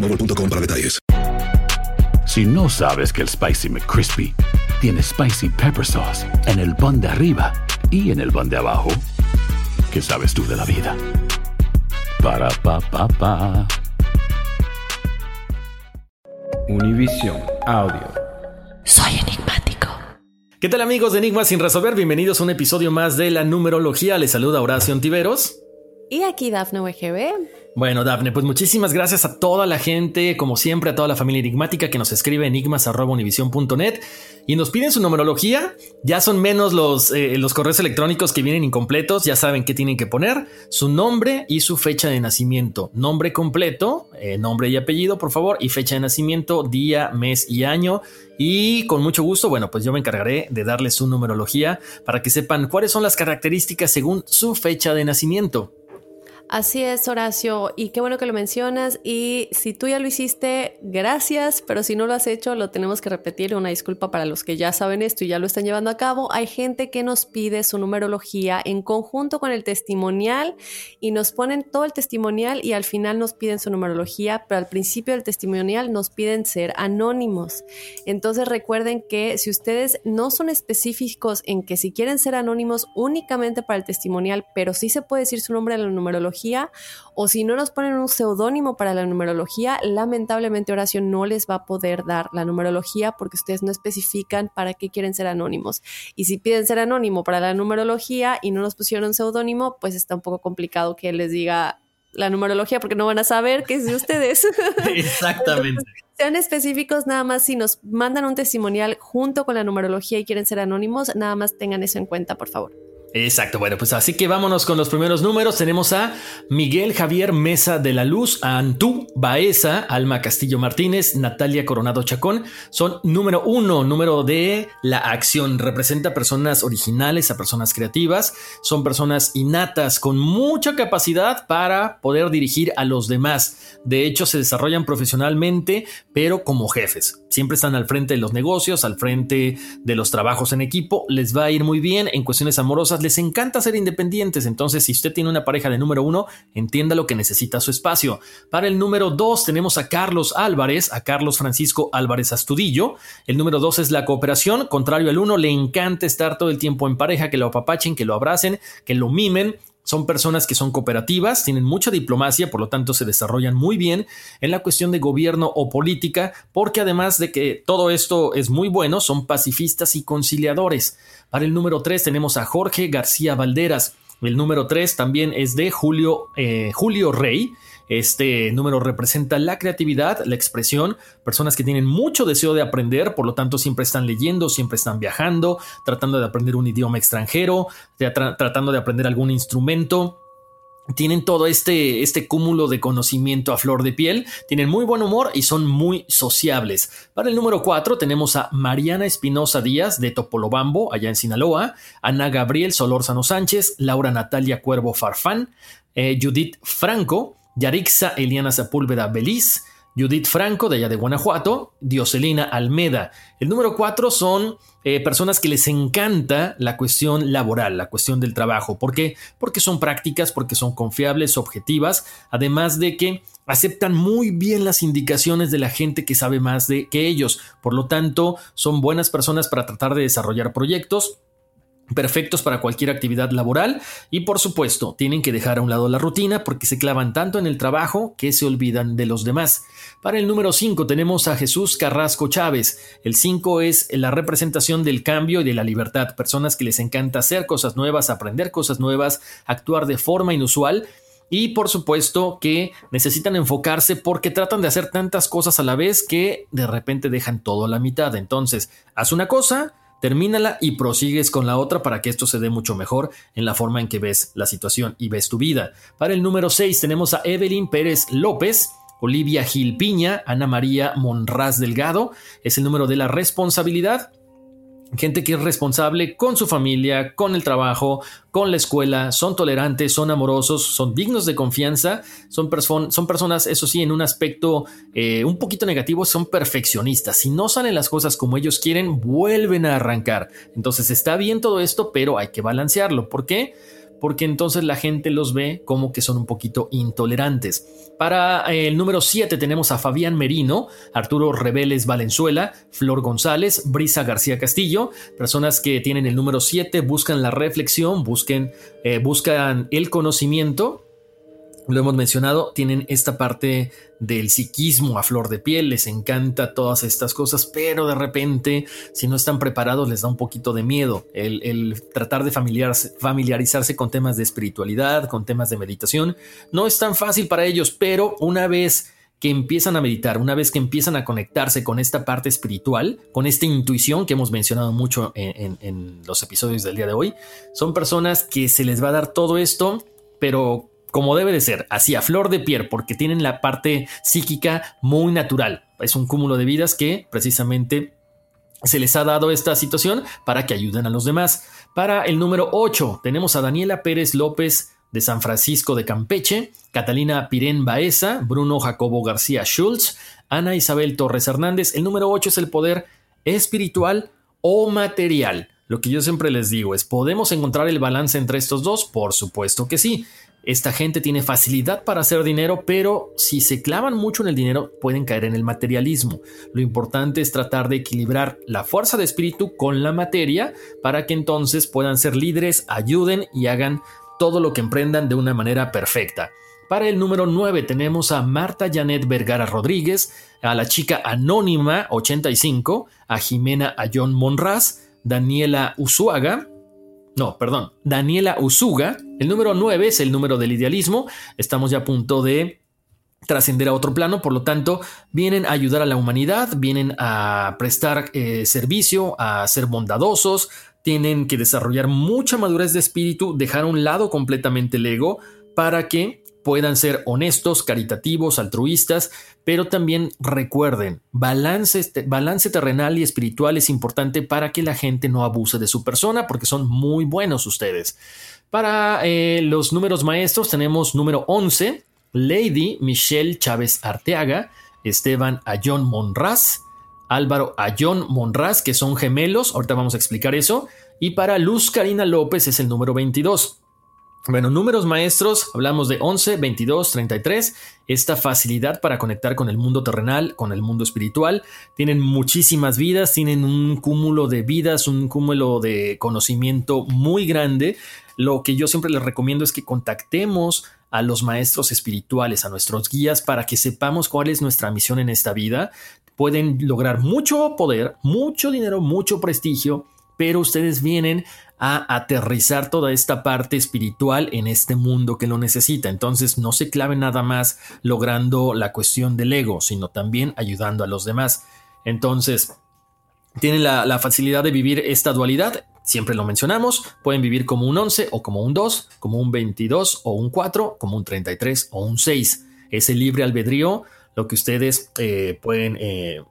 boostmobile.com para detalles. Si no sabes que el Spicy McCrispy tiene Spicy Pepper Sauce en el pan de arriba y en el pan de abajo, ¿qué sabes tú de la vida? Para, pa, pa, pa. Univision Audio. Soy enigmático. ¿Qué tal amigos de Enigmas sin resolver? Bienvenidos a un episodio más de la numerología. Les saluda Horacio Antiveros. Y aquí Dafne WGB. Bueno, Dafne, pues muchísimas gracias a toda la gente, como siempre, a toda la familia enigmática que nos escribe enigmas.univision.net y nos piden su numerología. Ya son menos los, eh, los correos electrónicos que vienen incompletos, ya saben qué tienen que poner, su nombre y su fecha de nacimiento. Nombre completo, eh, nombre y apellido, por favor, y fecha de nacimiento, día, mes y año. Y con mucho gusto, bueno, pues yo me encargaré de darles su numerología para que sepan cuáles son las características según su fecha de nacimiento. Así es, Horacio, y qué bueno que lo mencionas. Y si tú ya lo hiciste, gracias, pero si no lo has hecho, lo tenemos que repetir. Una disculpa para los que ya saben esto y ya lo están llevando a cabo. Hay gente que nos pide su numerología en conjunto con el testimonial y nos ponen todo el testimonial y al final nos piden su numerología, pero al principio del testimonial nos piden ser anónimos. Entonces recuerden que si ustedes no son específicos en que si quieren ser anónimos únicamente para el testimonial, pero sí se puede decir su nombre en la numerología, o si no nos ponen un seudónimo para la numerología, lamentablemente Horacio no les va a poder dar la numerología porque ustedes no especifican para qué quieren ser anónimos. Y si piden ser anónimo para la numerología y no nos pusieron seudónimo, pues está un poco complicado que les diga la numerología porque no van a saber qué es de ustedes. Exactamente. sean específicos nada más si nos mandan un testimonial junto con la numerología y quieren ser anónimos, nada más tengan eso en cuenta, por favor. Exacto, bueno, pues así que vámonos con los primeros números. Tenemos a Miguel Javier Mesa de la Luz, a Antú Baeza, Alma Castillo Martínez, Natalia Coronado Chacón. Son número uno, número de la acción. Representa personas originales, a personas creativas. Son personas innatas con mucha capacidad para poder dirigir a los demás. De hecho, se desarrollan profesionalmente, pero como jefes. Siempre están al frente de los negocios, al frente de los trabajos en equipo. Les va a ir muy bien en cuestiones amorosas les encanta ser independientes, entonces si usted tiene una pareja de número uno, entienda lo que necesita su espacio. Para el número dos tenemos a Carlos Álvarez, a Carlos Francisco Álvarez Astudillo. El número dos es la cooperación, contrario al uno, le encanta estar todo el tiempo en pareja, que lo apapachen, que lo abracen, que lo mimen, son personas que son cooperativas, tienen mucha diplomacia, por lo tanto se desarrollan muy bien en la cuestión de gobierno o política, porque además de que todo esto es muy bueno, son pacifistas y conciliadores. Para el número 3 tenemos a Jorge García Valderas. El número 3 también es de Julio, eh, Julio Rey. Este número representa la creatividad, la expresión, personas que tienen mucho deseo de aprender, por lo tanto siempre están leyendo, siempre están viajando, tratando de aprender un idioma extranjero, tra tratando de aprender algún instrumento tienen todo este, este cúmulo de conocimiento a flor de piel, tienen muy buen humor y son muy sociables. Para el número 4 tenemos a Mariana Espinosa Díaz de Topolobambo, allá en Sinaloa, Ana Gabriel Solórzano Sánchez, Laura Natalia Cuervo Farfán, eh, Judith Franco, Yarixa Eliana Sepúlveda Beliz, Judith Franco, de allá de Guanajuato, Dioselina Almeda. El número 4 son eh, personas que les encanta la cuestión laboral, la cuestión del trabajo. ¿Por qué? Porque son prácticas, porque son confiables, objetivas, además de que aceptan muy bien las indicaciones de la gente que sabe más de que ellos. Por lo tanto, son buenas personas para tratar de desarrollar proyectos perfectos para cualquier actividad laboral y por supuesto tienen que dejar a un lado la rutina porque se clavan tanto en el trabajo que se olvidan de los demás. Para el número 5 tenemos a Jesús Carrasco Chávez. El 5 es la representación del cambio y de la libertad, personas que les encanta hacer cosas nuevas, aprender cosas nuevas, actuar de forma inusual y por supuesto que necesitan enfocarse porque tratan de hacer tantas cosas a la vez que de repente dejan todo a la mitad. Entonces, haz una cosa, termínala y prosigues con la otra para que esto se dé mucho mejor en la forma en que ves la situación y ves tu vida. Para el número 6 tenemos a Evelyn Pérez López. Olivia Gil Piña, Ana María Monraz Delgado, es el número de la responsabilidad gente que es responsable con su familia, con el trabajo, con la escuela, son tolerantes, son amorosos, son dignos de confianza, son, son personas, eso sí, en un aspecto eh, un poquito negativo, son perfeccionistas. Si no salen las cosas como ellos quieren, vuelven a arrancar. Entonces está bien todo esto, pero hay que balancearlo. ¿Por qué? Porque entonces la gente los ve como que son un poquito intolerantes. Para eh, el número 7 tenemos a Fabián Merino, Arturo Rebeles Valenzuela, Flor González, Brisa García Castillo, personas que tienen el número 7, buscan la reflexión, busquen, eh, buscan el conocimiento lo hemos mencionado, tienen esta parte del psiquismo a flor de piel, les encanta todas estas cosas, pero de repente, si no están preparados, les da un poquito de miedo el, tratar de familiarizarse con temas de espiritualidad, con temas de meditación. No es tan fácil para ellos, pero una vez que empiezan a meditar, una vez que empiezan a conectarse con esta parte espiritual, con esta intuición que hemos mencionado mucho en, en los episodios del día de hoy, son personas que se les va a dar todo esto, pero como debe de ser, así a flor de piel, porque tienen la parte psíquica muy natural. Es un cúmulo de vidas que precisamente se les ha dado esta situación para que ayuden a los demás. Para el número 8 tenemos a Daniela Pérez López de San Francisco de Campeche, Catalina Pirén Baeza, Bruno Jacobo García Schultz, Ana Isabel Torres Hernández. El número 8 es el poder espiritual o material. Lo que yo siempre les digo es, ¿podemos encontrar el balance entre estos dos? Por supuesto que sí. Esta gente tiene facilidad para hacer dinero, pero si se clavan mucho en el dinero pueden caer en el materialismo. Lo importante es tratar de equilibrar la fuerza de espíritu con la materia para que entonces puedan ser líderes, ayuden y hagan todo lo que emprendan de una manera perfecta. Para el número 9 tenemos a Marta Janet Vergara Rodríguez, a la chica anónima 85, a Jimena Ayón Monraz, Daniela Usuaga, no, perdón, Daniela Usuga. El número 9 es el número del idealismo. Estamos ya a punto de trascender a otro plano, por lo tanto, vienen a ayudar a la humanidad, vienen a prestar eh, servicio, a ser bondadosos, tienen que desarrollar mucha madurez de espíritu, dejar a un lado completamente el ego para que puedan ser honestos, caritativos, altruistas, pero también recuerden, balance, balance terrenal y espiritual es importante para que la gente no abuse de su persona, porque son muy buenos ustedes. Para eh, los números maestros tenemos número 11, Lady Michelle Chávez Arteaga, Esteban Ayón Monraz, Álvaro Ayón Monraz, que son gemelos, ahorita vamos a explicar eso, y para Luz Karina López es el número 22. Bueno, números maestros, hablamos de 11, 22, 33, esta facilidad para conectar con el mundo terrenal, con el mundo espiritual. Tienen muchísimas vidas, tienen un cúmulo de vidas, un cúmulo de conocimiento muy grande. Lo que yo siempre les recomiendo es que contactemos a los maestros espirituales, a nuestros guías, para que sepamos cuál es nuestra misión en esta vida. Pueden lograr mucho poder, mucho dinero, mucho prestigio, pero ustedes vienen a aterrizar toda esta parte espiritual en este mundo que lo necesita. Entonces no se clave nada más logrando la cuestión del ego, sino también ayudando a los demás. Entonces, tienen la, facilidad de vivir esta dualidad. Siempre lo mencionamos, pueden vivir como un 11 o como un 2, como un 22 o un 4, como un 33 o un 6. Ese libre albedrío lo que ustedes eh, pueden, eh,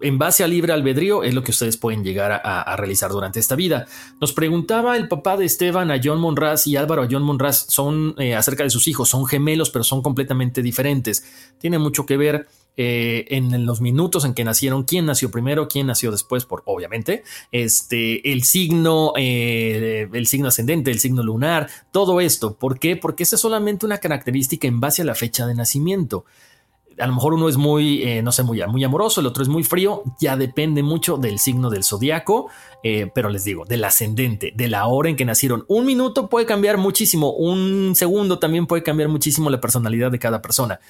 en base a libre albedrío, es lo que ustedes pueden llegar a, realizar durante esta vida. Nos preguntaba el papá de Esteban a John Monraz y Álvaro a John Monraz son eh, acerca de sus hijos, son gemelos, pero son completamente diferentes. Tiene mucho que ver eh, en los minutos en que nacieron, quién nació primero, quién nació después, por obviamente, este, el signo, eh, el signo ascendente, el signo lunar, todo esto. ¿Por qué? Porque esa es solamente una característica en base a la fecha de nacimiento a lo mejor uno es muy, eh, no sé, muy, muy amoroso, el otro es muy frío, ya depende mucho del signo del zodiaco, eh, pero les digo, del ascendente, de la hora en que nacieron. Un minuto puede cambiar muchísimo, un segundo también puede cambiar muchísimo la personalidad de cada persona.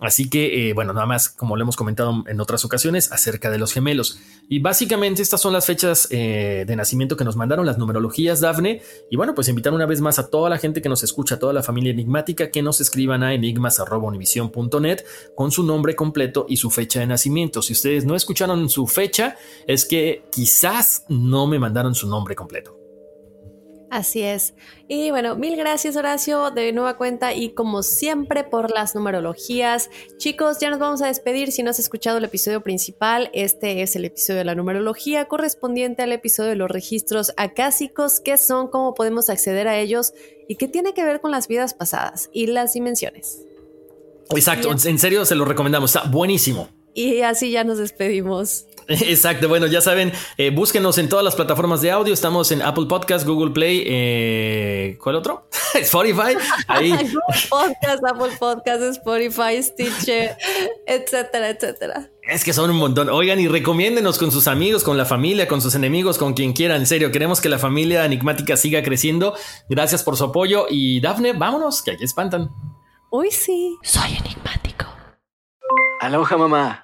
Así que, eh, bueno, nada más, como lo hemos comentado en otras ocasiones, acerca de los gemelos. Y básicamente estas son las fechas eh, de nacimiento que nos mandaron, las numerologías, Dafne. Y bueno, pues invitar una vez más a toda la gente que nos escucha, a toda la familia enigmática, que nos escriban a enigmas.univision.net con su nombre completo y su fecha de nacimiento. Si ustedes no escucharon su fecha, es que quizás no me mandaron su nombre completo. Así es. Y bueno, mil gracias Horacio de nueva cuenta y como siempre por las numerologías. Chicos, ya nos vamos a despedir. Si no has escuchado el episodio principal, este es el episodio de la numerología correspondiente al episodio de los registros acásicos, qué son, cómo podemos acceder a ellos y qué tiene que ver con las vidas pasadas y las dimensiones. Exacto, en serio se lo recomendamos, está buenísimo. Y así ya nos despedimos. Exacto, bueno, ya saben, eh, búsquenos en todas las plataformas de audio. Estamos en Apple Podcast, Google Play, eh, ¿cuál otro? Spotify. Ahí. Google Podcast, Apple Podcast, Spotify, Stitcher, etcétera, etcétera. Es que son un montón. Oigan y recomiéndenos con sus amigos, con la familia, con sus enemigos, con quien quieran. En serio, queremos que la familia enigmática siga creciendo. Gracias por su apoyo. Y Dafne, vámonos, que aquí espantan. Uy, sí. Soy enigmático. Aloha, mamá.